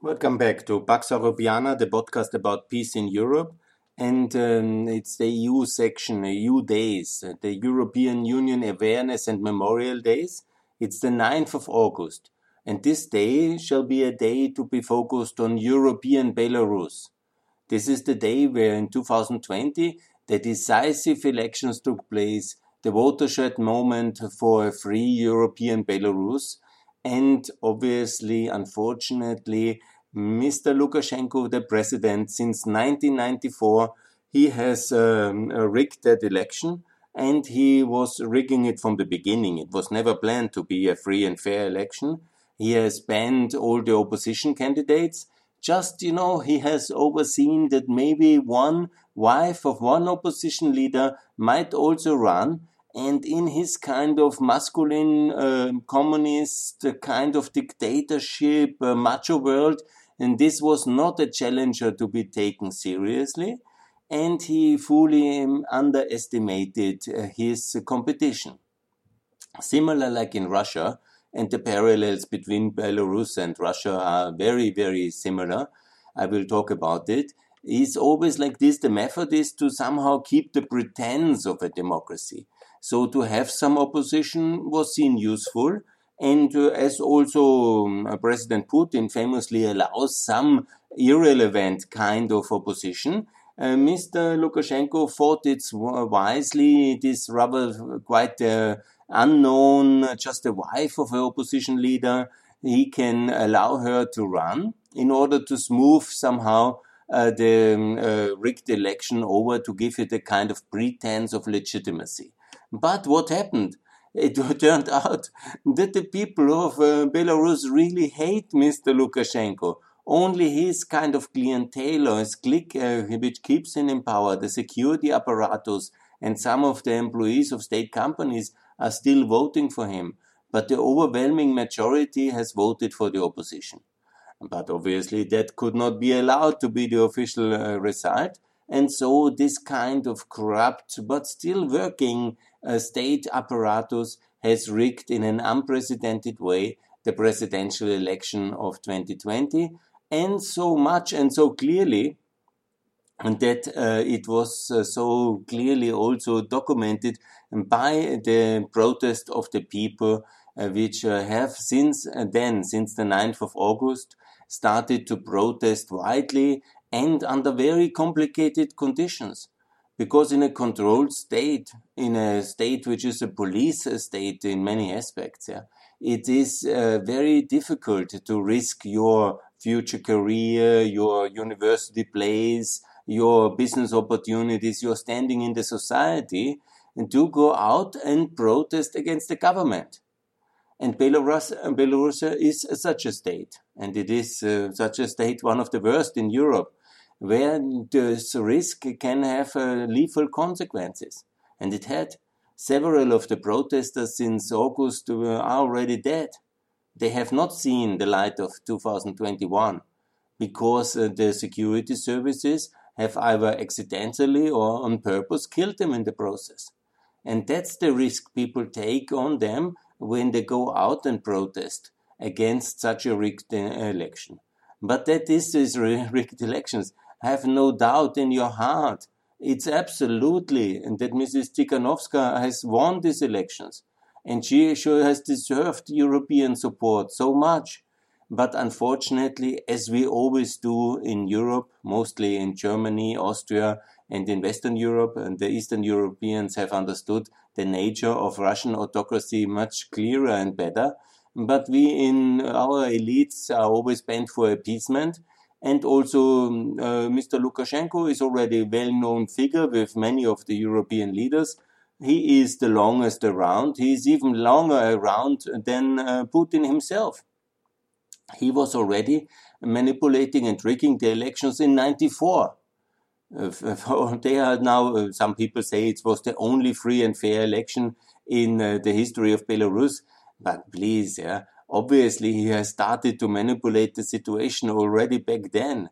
Welcome back to Pax Europiana, the podcast about peace in Europe. And um, it's the EU section, EU days, the European Union Awareness and Memorial Days. It's the 9th of August. And this day shall be a day to be focused on European Belarus. This is the day where in 2020 the decisive elections took place, the watershed moment for a free European Belarus and obviously, unfortunately, Mr. Lukashenko, the president, since 1994, he has um, rigged that election and he was rigging it from the beginning. It was never planned to be a free and fair election. He has banned all the opposition candidates. Just, you know, he has overseen that maybe one wife of one opposition leader might also run and in his kind of masculine uh, communist kind of dictatorship uh, macho world and this was not a challenger to be taken seriously and he fully um, underestimated uh, his competition. Similar like in russia and the parallels between belarus and russia are very very similar. I will talk about it. It is always like this the method is to somehow keep the pretense of a democracy so to have some opposition was seen useful. And uh, as also um, President Putin famously allows some irrelevant kind of opposition, uh, Mr. Lukashenko thought it's wisely this rather quite uh, unknown, just a wife of an opposition leader, he can allow her to run in order to smooth somehow uh, the um, uh, rigged election over to give it a kind of pretense of legitimacy. But what happened? It turned out that the people of uh, Belarus really hate Mr. Lukashenko. Only his kind of clientele or his clique, uh, which keeps him in power, the security apparatus, and some of the employees of state companies are still voting for him. But the overwhelming majority has voted for the opposition. But obviously, that could not be allowed to be the official uh, result. And so, this kind of corrupt but still working state apparatus has rigged in an unprecedented way the presidential election of 2020 and so much and so clearly and that uh, it was uh, so clearly also documented by the protest of the people uh, which uh, have since uh, then since the 9th of august started to protest widely and under very complicated conditions because in a controlled state, in a state which is a police state in many aspects, yeah, it is uh, very difficult to risk your future career, your university place, your business opportunities, your standing in the society, and to go out and protest against the government. And Belarus, Belarus is such a state, and it is uh, such a state, one of the worst in Europe where this risk can have uh, lethal consequences. And it had. Several of the protesters since August are already dead. They have not seen the light of 2021 because uh, the security services have either accidentally or on purpose killed them in the process. And that's the risk people take on them when they go out and protest against such a rigged uh, election. But that is these rigged elections have no doubt in your heart. It's absolutely and that Mrs. Tikhanovskaya has won these elections and she sure has deserved European support so much. But unfortunately, as we always do in Europe, mostly in Germany, Austria, and in Western Europe, and the Eastern Europeans have understood the nature of Russian autocracy much clearer and better. But we in our elites are always bent for appeasement and also, uh, Mr. Lukashenko is already a well known figure with many of the European leaders. He is the longest around. He is even longer around than uh, Putin himself. He was already manipulating and rigging the elections in 94. Uh, they are now, uh, some people say it was the only free and fair election in uh, the history of Belarus. But please, yeah, Obviously, he has started to manipulate the situation already back then.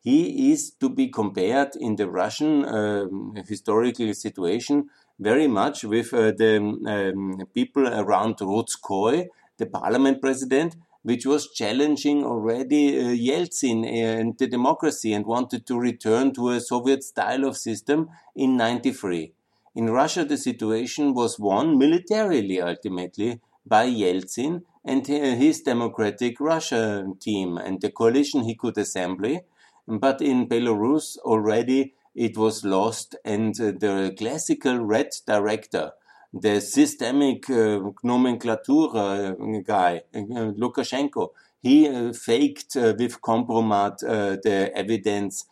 He is to be compared in the Russian um, historical situation very much with uh, the um, people around Rutskoy, the parliament president, which was challenging already uh, Yeltsin and the democracy and wanted to return to a Soviet style of system in 93. In Russia, the situation was won militarily ultimately by Yeltsin and his democratic Russia team and the coalition he could assemble. But in Belarus already it was lost and the classical red director, the systemic uh, nomenclatura guy, uh, Lukashenko, he uh, faked uh, with Kompromat uh, the evidence,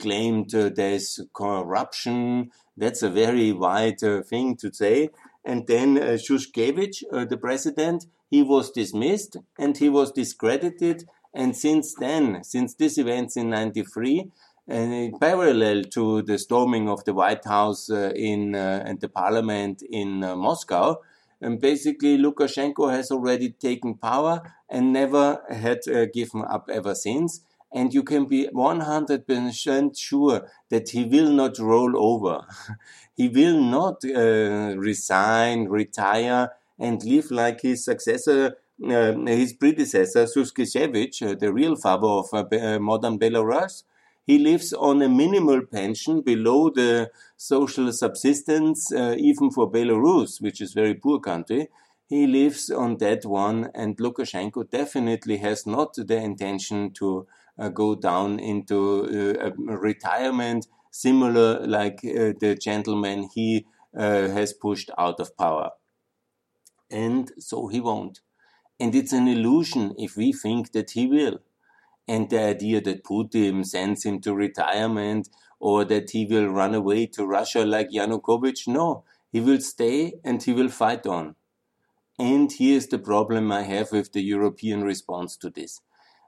claimed there's corruption. That's a very wide thing to say. And then uh, Shushkevich, the president, he was dismissed and he was discredited. And since then, since this event in 93, uh, parallel to the storming of the White House uh, in uh, and the parliament in uh, Moscow, and basically Lukashenko has already taken power and never had uh, given up ever since. And you can be 100% sure that he will not roll over. he will not uh, resign, retire, and live like his successor, uh, his predecessor, Shushkevich, uh, the real father of uh, uh, modern Belarus. He lives on a minimal pension below the social subsistence, uh, even for Belarus, which is very poor country. He lives on that one, and Lukashenko definitely has not the intention to Uh, go down into uh, retirement, similar like uh, the gentleman he has pushed out of power and so he won't. And it's an illusion if we think that he will. And the idea that Putin sends him to retirement or that he will run away to Russia like Yanukovych, no, he will stay and he will fight on. And here's the problem I have with the European response to this.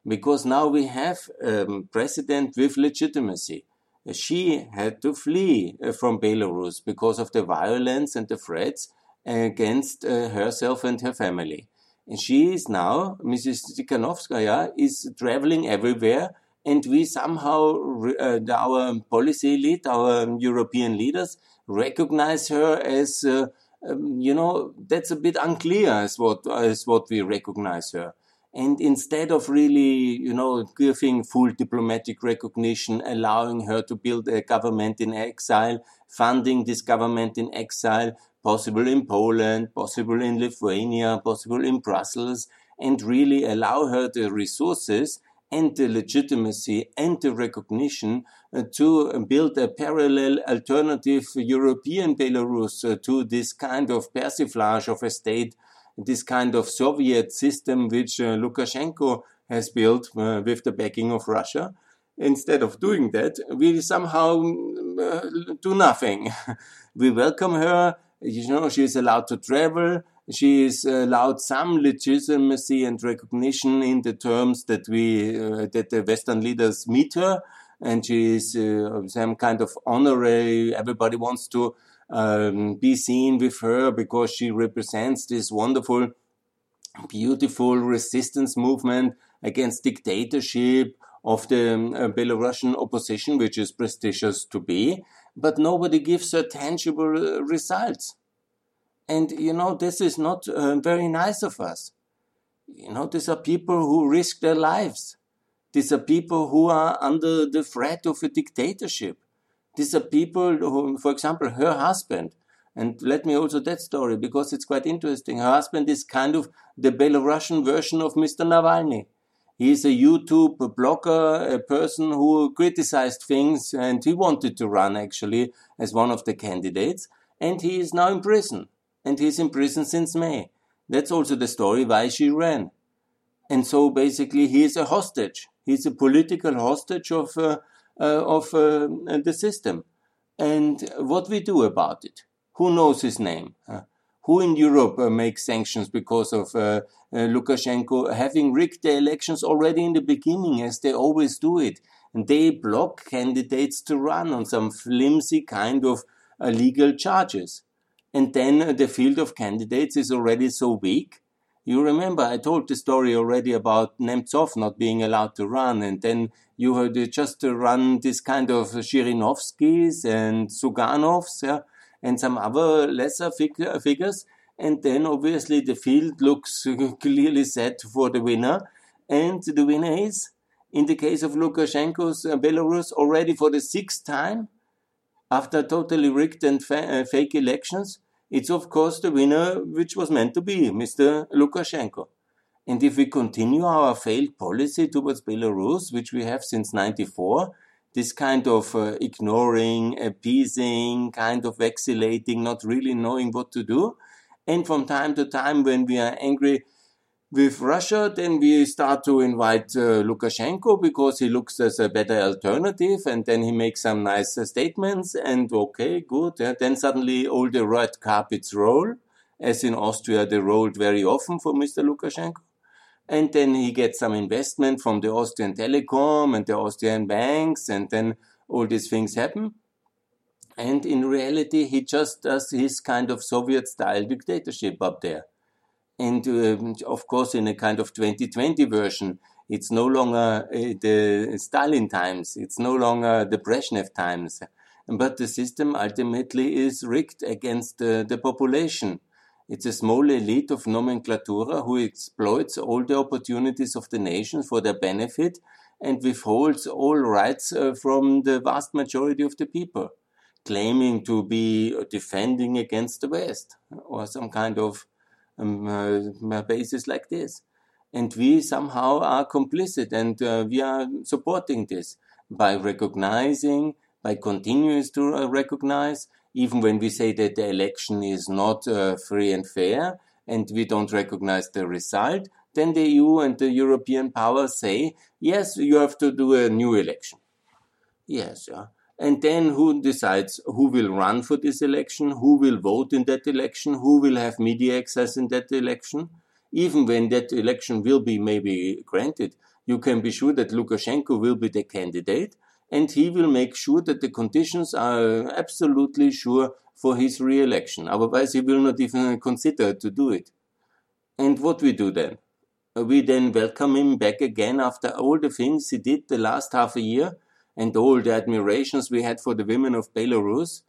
Because now we have a um, president with legitimacy. She had to flee uh, from Belarus because of the violence and the threats against uh, herself and her family. And she is now, Mrs. Tikhanovskaya, is traveling everywhere, and we somehow, uh, our policy elite, our European leaders, recognize her as, uh, um, you know, that's a bit unclear as what as what we recognize her. And instead of really, you know, giving full diplomatic recognition, allowing her to build a government in exile, funding this government in exile, possible in Poland, possible in Lithuania, possible in Brussels, and really allow her the resources and the legitimacy and the recognition uh, to build a parallel alternative European Belarus uh, to this kind of persiflage of a state, this kind of Soviet system which uh, Lukashenko has built uh, with the backing of Russia. Instead of doing that, we somehow uh, do nothing. we welcome her, you know, she is allowed to travel. She is allowed some legitimacy and recognition in the terms that we uh, that the Western leaders meet her, and she is uh, some kind of honorary. Everybody wants to um, be seen with her because she represents this wonderful, beautiful resistance movement against dictatorship of the um, Belarusian opposition, which is prestigious to be but nobody gives her tangible uh, results. And, you know, this is not uh, very nice of us. You know, these are people who risk their lives. These are people who are under the threat of a dictatorship. These are people who, for example, her husband, and let me also that story because it's quite interesting. Her husband is kind of the Belarusian version of Mr. Navalny. He is a YouTube blogger, a person who criticized things, and he wanted to run actually as one of the candidates. And he is now in prison. And he's in prison since May. That's also the story why she ran. And so basically, he is a hostage. He's a political hostage of, uh, of uh, the system. And what we do about it? Who knows his name? who in Europe uh, makes sanctions because of uh, uh, Lukashenko having rigged the elections already in the beginning, as they always do it. And they block candidates to run on some flimsy kind of uh, legal charges. And then uh, the field of candidates is already so weak. You remember, I told the story already about Nemtsov not being allowed to run, and then you had just run this kind of Zhirinovskys and Zyuganovs, yeah, and some other lesser fig- figures. and then obviously the field looks clearly set for the winner, and the winner is, in the case of Lukashenko's uh, Belarus, already for the sixth time after totally rigged and fa- uh, fake elections, it's of course the winner which was meant to be, Mr. Lukashenko. And if we continue our failed policy towards Belarus, which we have since 94, this kind of uh, ignoring, appeasing, kind of vacillating, not really knowing what to do. And from time to time, when we are angry with Russia, then we start to invite uh, Lukashenko because he looks as a better alternative, and then he makes some nice uh, statements, and okay, good. Yeah. Then suddenly all the red carpets roll, as in Austria they rolled very often for Mr. Lukashenko and then he gets some investment from the Austrian Telecom and the Austrian banks, and then all these things happen. And in reality, he just does his kind of Soviet style dictatorship up there. And um, of course, in a kind of 2020 version, it's no longer uh, the Stalin times, it's no longer the Brezhnev times, but the system ultimately is rigged against uh, the population it's a small elite of nomenclatura who exploits all the opportunities of the nation for their benefit and withholds all rights uh, from the vast majority of the people, claiming to be defending against the West or some kind of um, uh, basis like this. And we somehow are complicit and uh, we are supporting this by recognizing, by continuing to uh, recognize even when we say that the election is not uh, free and fair and we don't recognize the result, then the EU and the European powers say, yes, you have to do a new election. Yes, yeah. And then who decides who will run for this election, who will vote in that election, who will have media access in that election? Even when that election will be maybe granted, you can be sure that Lukashenko will be the candidate and he will make sure that the conditions are uh, absolutely sure for his re-election. Otherwise, he will not even consider to do it. And what we do then? Uh, we then welcome him back again after all the things he did the last half a year and all the admirations we had for the women of Belarus.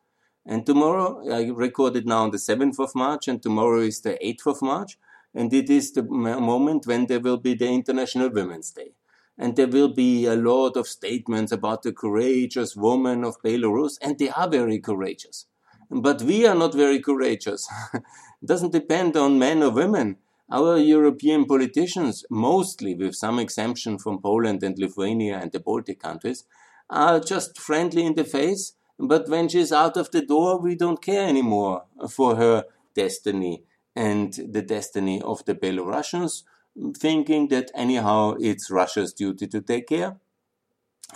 And tomorrow, I recorded now on the 7th of March, and tomorrow is the 8th of March, and it is the moment when there will be the International Women's Day and there will be a lot of statements about the courageous women of Belarus, and they are very courageous. But we are not very courageous. it doesn't depend on men or women. Our European politicians, mostly with some exemption from Poland and Lithuania and the Baltic countries, are just friendly in the face, but when she's out of the door, we don't care anymore for her destiny and the destiny of the Belarusians thinking that anyhow it's Russia's duty to take care.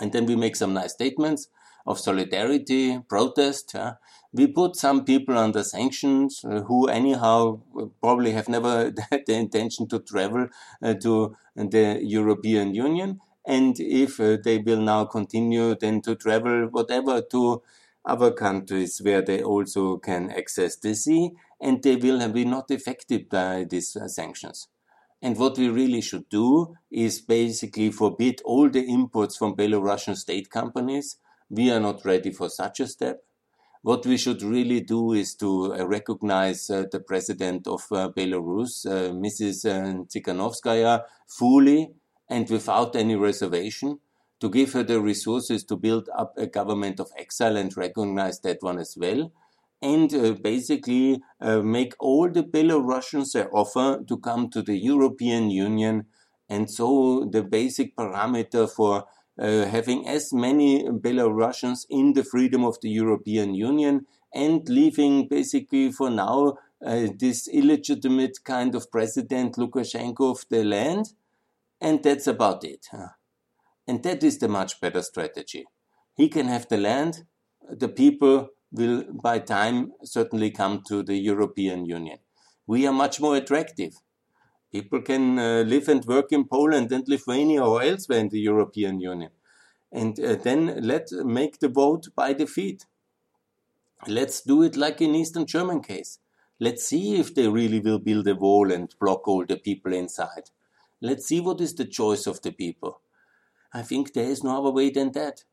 And then we make some nice statements of solidarity, protest. Uh, we put some people under sanctions uh, who, anyhow, probably have never had the intention to travel uh, to the European Union. And if uh, they will now continue then to travel, whatever, to other countries where they also can access the sea, and they will be not affected by these uh, sanctions. And what we really should do is basically forbid all the imports from Belarusian state companies. We are not ready for such a step. What we should really do is to uh, recognize uh, the president of uh, Belarus, uh, Mrs. Uh, Tsikhanouskaya, fully and without any reservation, to give her the resources to build up a government of exile and recognize that one as well and uh, basically uh, make all the Belarusians an offer to come to the European Union. And so the basic parameter for uh, having as many Belarusians in the freedom of the European Union and leaving basically for now uh, this illegitimate kind of president Lukashenko of the land. And that's about it. And that is the much better strategy. He can have the land, the people will by time certainly come to the European Union. We are much more attractive. People can uh, live and work in Poland and Lithuania or elsewhere in the European Union. And uh, then let's make the vote by the feet. Let's do it like in Eastern German case. Let's see if they really will build a wall and block all the people inside. Let's see what is the choice of the people. I think there is no other way than that.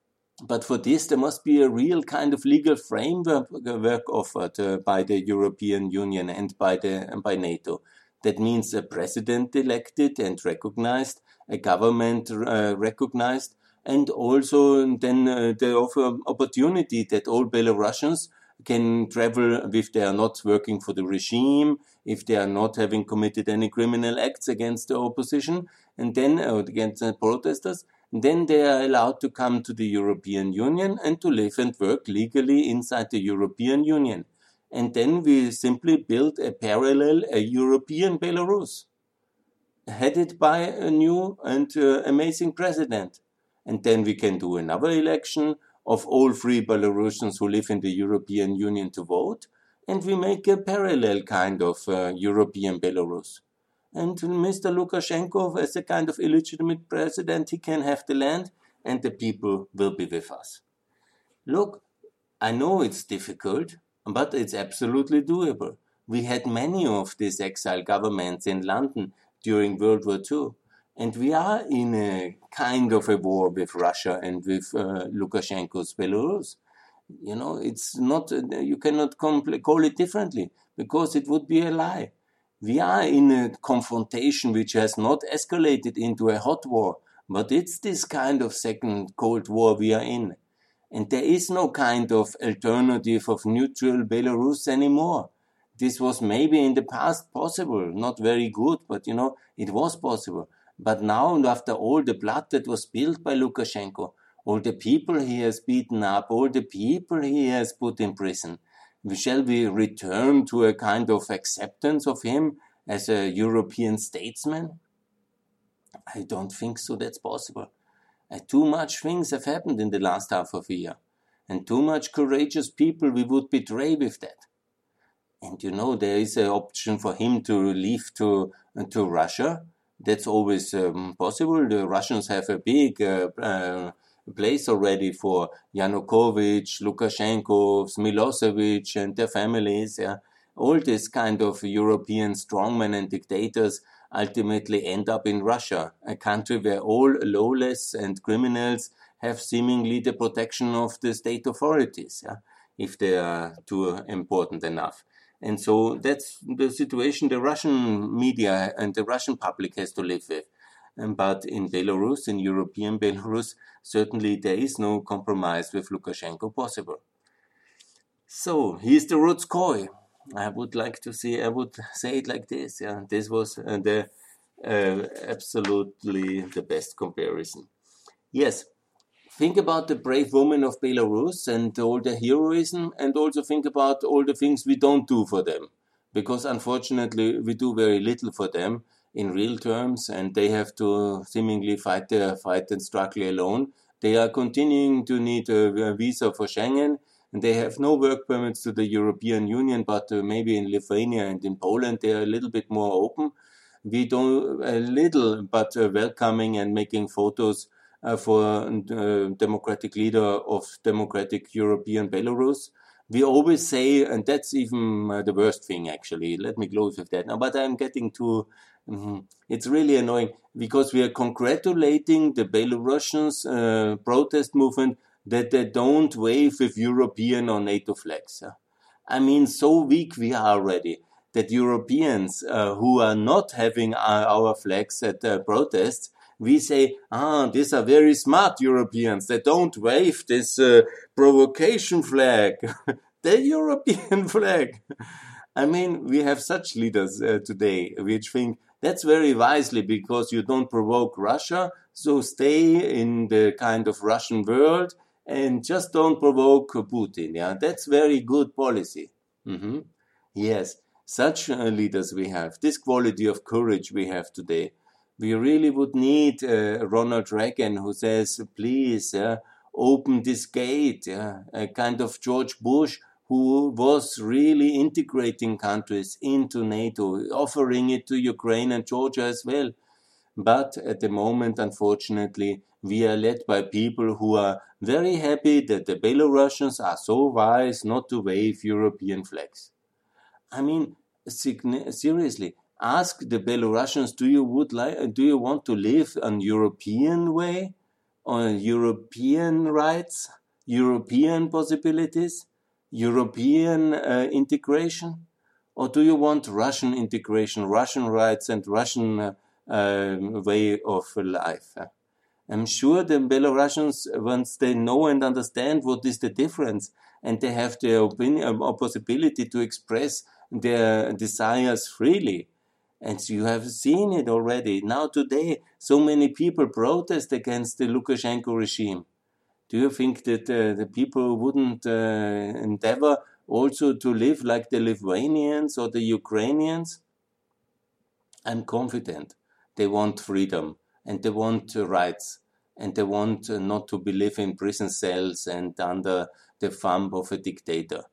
But for this, there must be a real kind of legal framework offered uh, by the European Union and by the by NATO. That means a president elected and recognized, a government uh, recognized, and also then uh, the offer opportunity that all Belarusians can travel if they are not working for the regime, if they are not having committed any criminal acts against the opposition, and then uh, against the protesters, then they are allowed to come to the European Union and to live and work legally inside the European Union. And then we simply build a parallel, a European Belarus, headed by a new and uh, amazing president. And then we can do another election of all free Belarusians who live in the European Union to vote. And we make a parallel kind of uh, European Belarus. And Mr. Lukashenko, as a kind of illegitimate president, he can have the land and the people will be with us. Look, I know it's difficult, but it's absolutely doable. We had many of these exile governments in London during World War II. And we are in a kind of a war with Russia and with uh, Lukashenko's Belarus. You know, it's not, you cannot call it differently because it would be a lie. We are in a confrontation which has not escalated into a hot war, but it's this kind of second Cold War we are in. And there is no kind of alternative of neutral Belarus anymore. This was maybe in the past possible, not very good, but you know, it was possible. But now, after all the blood that was spilled by Lukashenko, all the people he has beaten up, all the people he has put in prison, shall we return to a kind of acceptance of him as a European statesman? I don't think so that's possible. Uh, too much things have happened in the last half of a year, and too much courageous people we would betray with that. And you know, there is an option for him to leave to, to Russia. That's always um, possible. The Russians have a big uh, uh place already for Yanukovych, Lukashenko, Milosevic, and their families. Yeah. All these kind of European strongmen and dictators ultimately end up in Russia, a country where all lawless and criminals have seemingly the protection of the state authorities, yeah, if they are too important enough. And so that's the situation the Russian media and the Russian public has to live with. Um, but in Belarus, in European Belarus, certainly there is no compromise with Lukashenko possible. So here's the Rutskoy. I would like to see, I would say it like this. Yeah, this was uh, the uh, absolutely the best comparison. Yes, think about the brave women of Belarus and all the heroism, and also think about all the things we don't do for them, because unfortunately we do very little for them in real terms, and they have to seemingly fight their fight and struggle alone. They are continuing to need a, visa for Schengen, and they have no work permits to the European Union, but uh, maybe in Lithuania and in Poland they are a little bit more open. We don't a little, but uh, welcoming and making photos uh, for uh, democratic leader of democratic European Belarus we always say, and that's even uh, the worst thing actually. Let me close with that now. But I'm getting to Mm-hmm. It's really annoying because we are congratulating the Belarusians uh, protest movement that they don't wave with European or NATO flags. I mean, so weak we are already that Europeans uh, who are not having our, our flags at uh, protests, we say, ah, these are very smart Europeans. They don't wave this uh, provocation flag, the European flag. I mean, we have such leaders uh, today which think that's very wisely because you don't provoke Russia. So stay in the kind of Russian world and just don't provoke Putin. Yeah, that's very good policy. Mm-hmm. Yes, such uh, leaders we have, this quality of courage we have today. We really would need uh, Ronald Reagan who says, please uh, open this gate, yeah? a kind of George Bush who was really integrating countries into NATO, offering it to Ukraine and Georgia as well. But at the moment, unfortunately, we are led by people who are very happy that the Belarusians are so wise not to wave European flags. I mean, seriously, ask the Belarusians, do you would like, do you want to live on European way, on European rights? European possibilities, European uh, integration, or do you want Russian integration, Russian rights, and Russian uh, uh, way of life? I'm sure the Belarusians, once they know and understand what is the difference, and they have the opinion or possibility to express their desires freely. And you have seen it already. Now today, so many people protest against the Lukashenko regime. Do you think that uh, the people wouldn't uh, endeavor also to live like the Lithuanians or the Ukrainians? I'm confident they want freedom and they want uh, rights and they want uh, not to be live in prison cells and under the thumb of a dictator.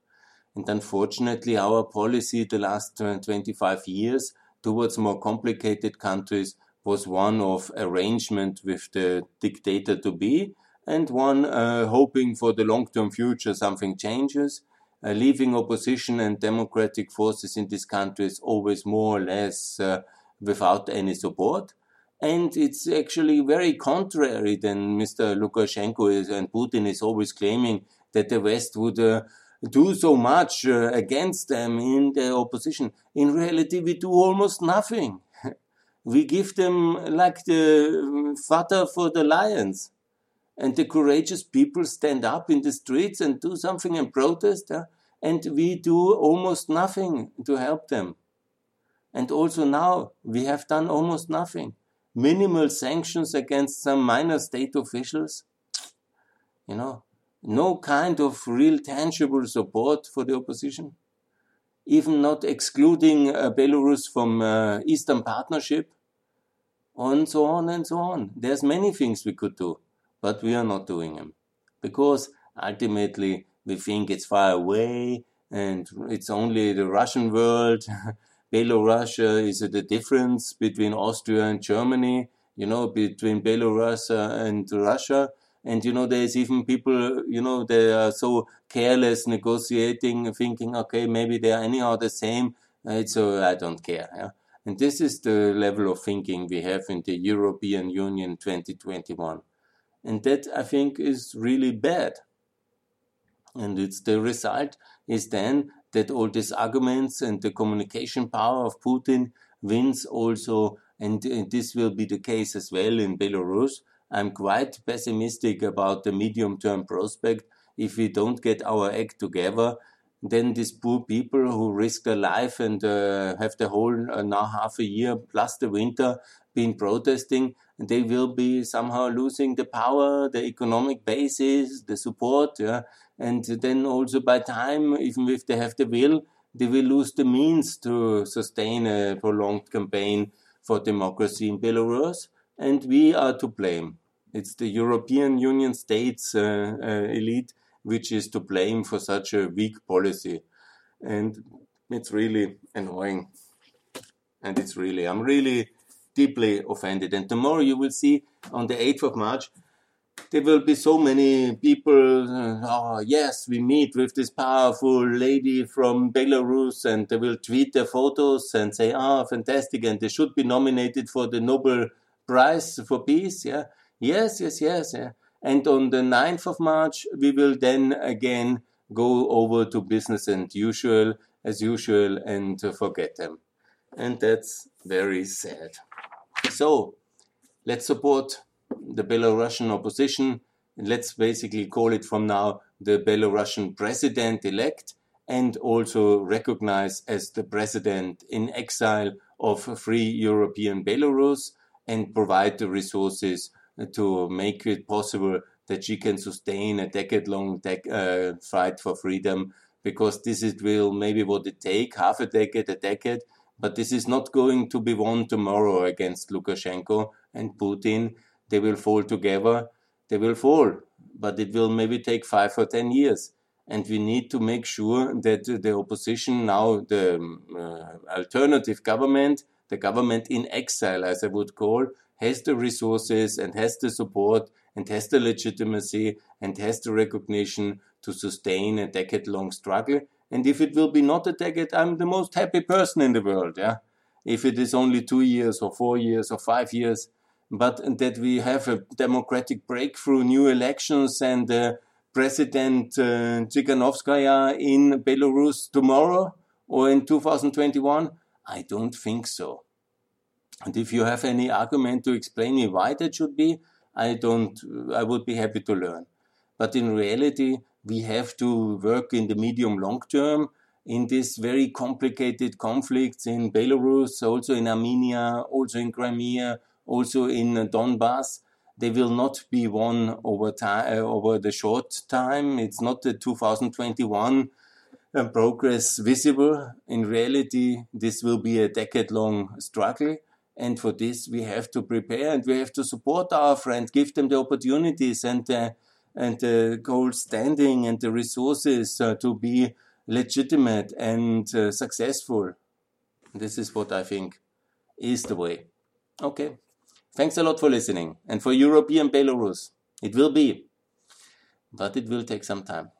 And unfortunately, our policy the last 25 years towards more complicated countries was one of arrangement with the dictator to be and one uh, hoping for the long-term future something changes, uh, leaving opposition and democratic forces in this country is always more or less uh, without any support. And it's actually very contrary than Mr. Lukashenko is, and Putin is always claiming that the West would uh, do so much uh, against them in the opposition. In reality, we do almost nothing. we give them like the fodder for the lions. And the courageous people stand up in the streets and do something and protest, uh, and we do almost nothing to help them. And also now we have done almost nothing. Minimal sanctions against some minor state officials. You know, no kind of real tangible support for the opposition, even not excluding uh, Belarus from uh, Eastern Partnership, and so on and so on. There's many things we could do, but we are not doing them because ultimately we think it's far away and it's only the Russian world. Belarus uh, is the difference between Austria and Germany, you know, between Belarus uh, and Russia and, you know, there's even people, you know, they are so careless negotiating, thinking, okay, maybe they are anyhow the same. Uh, it's, uh, I don't care. Yeah? And this is the level of thinking we have in the European Union 2021. And that I think is really bad. And it's the result is then that all these arguments and the communication power of Putin wins also, and, and this will be the case as well in Belarus, I'm quite pessimistic about the medium term prospect. If we don't get our act together, then these poor people who risk their life and uh, have the whole uh, now half a year plus the winter been protesting, they will be somehow losing the power, the economic basis, the support, yeah? and then also by time, even if they have the will, they will lose the means to sustain a prolonged campaign for democracy in Belarus, and we are to blame. It's the European Union states uh, uh, elite which is to blame for such a weak policy. And it's really annoying. And it's really, I'm really deeply offended. And tomorrow you will see on the 8th of March, there will be so many people. Oh, yes, we meet with this powerful lady from Belarus, and they will tweet their photos and say, "Ah, oh, fantastic!" And they should be nominated for the Nobel Prize for Peace. Yeah, Yes, yes, yes. Yeah. And on the 9th of March, we will then again go over to business and usual, as usual, and forget them. And that's very sad. So let's support the Belarusian opposition. Let's basically call it from now the Belarusian president elect and also recognize as the president in exile of free European Belarus and provide the resources to make it possible that she can sustain a decade-long dec uh, fight for freedom because this is will maybe what it take half a decade a decade but this is not going to be won tomorrow against Lukashenko and Putin. They will fall together. They will fall but it will maybe take 5 or 10 years. And we need to make sure that the opposition now the uh, alternative government the government in exile as i would call has the resources and has the support and has the legitimacy and has the recognition to sustain a decade long struggle. And if it will be not a decade, I'm the most happy person in the world. Yeah. If it is only two years or four years or five years, but that we have a democratic breakthrough, new elections and uh, President uh, in Belarus tomorrow or in 2021? I don't think so. And if you have any argument to explain me why that should be, I don't, I would be happy to learn. But in reality, we have to work in the medium long term in these very complicated conflicts in Belarus, also in Armenia, also in Crimea, also in Donbass. They will not be won over time, uh, over the short time. It's not the 2021 uh, progress visible. In reality, this will be a decade long struggle. And for this, we have to prepare and we have to support our friends, give them the opportunities and uh, and the gold standing and the resources uh, to be legitimate and uh, successful. This is what I think is the way. Okay. Thanks a lot for listening. And for European Belarus, it will be, but it will take some time.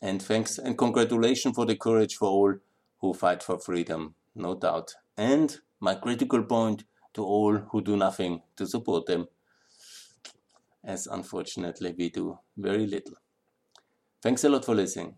And thanks and congratulations for the courage for all who fight for freedom, no doubt. And my critical point to all who do nothing to support them as unfortunately we do very little. Thanks a lot for listening.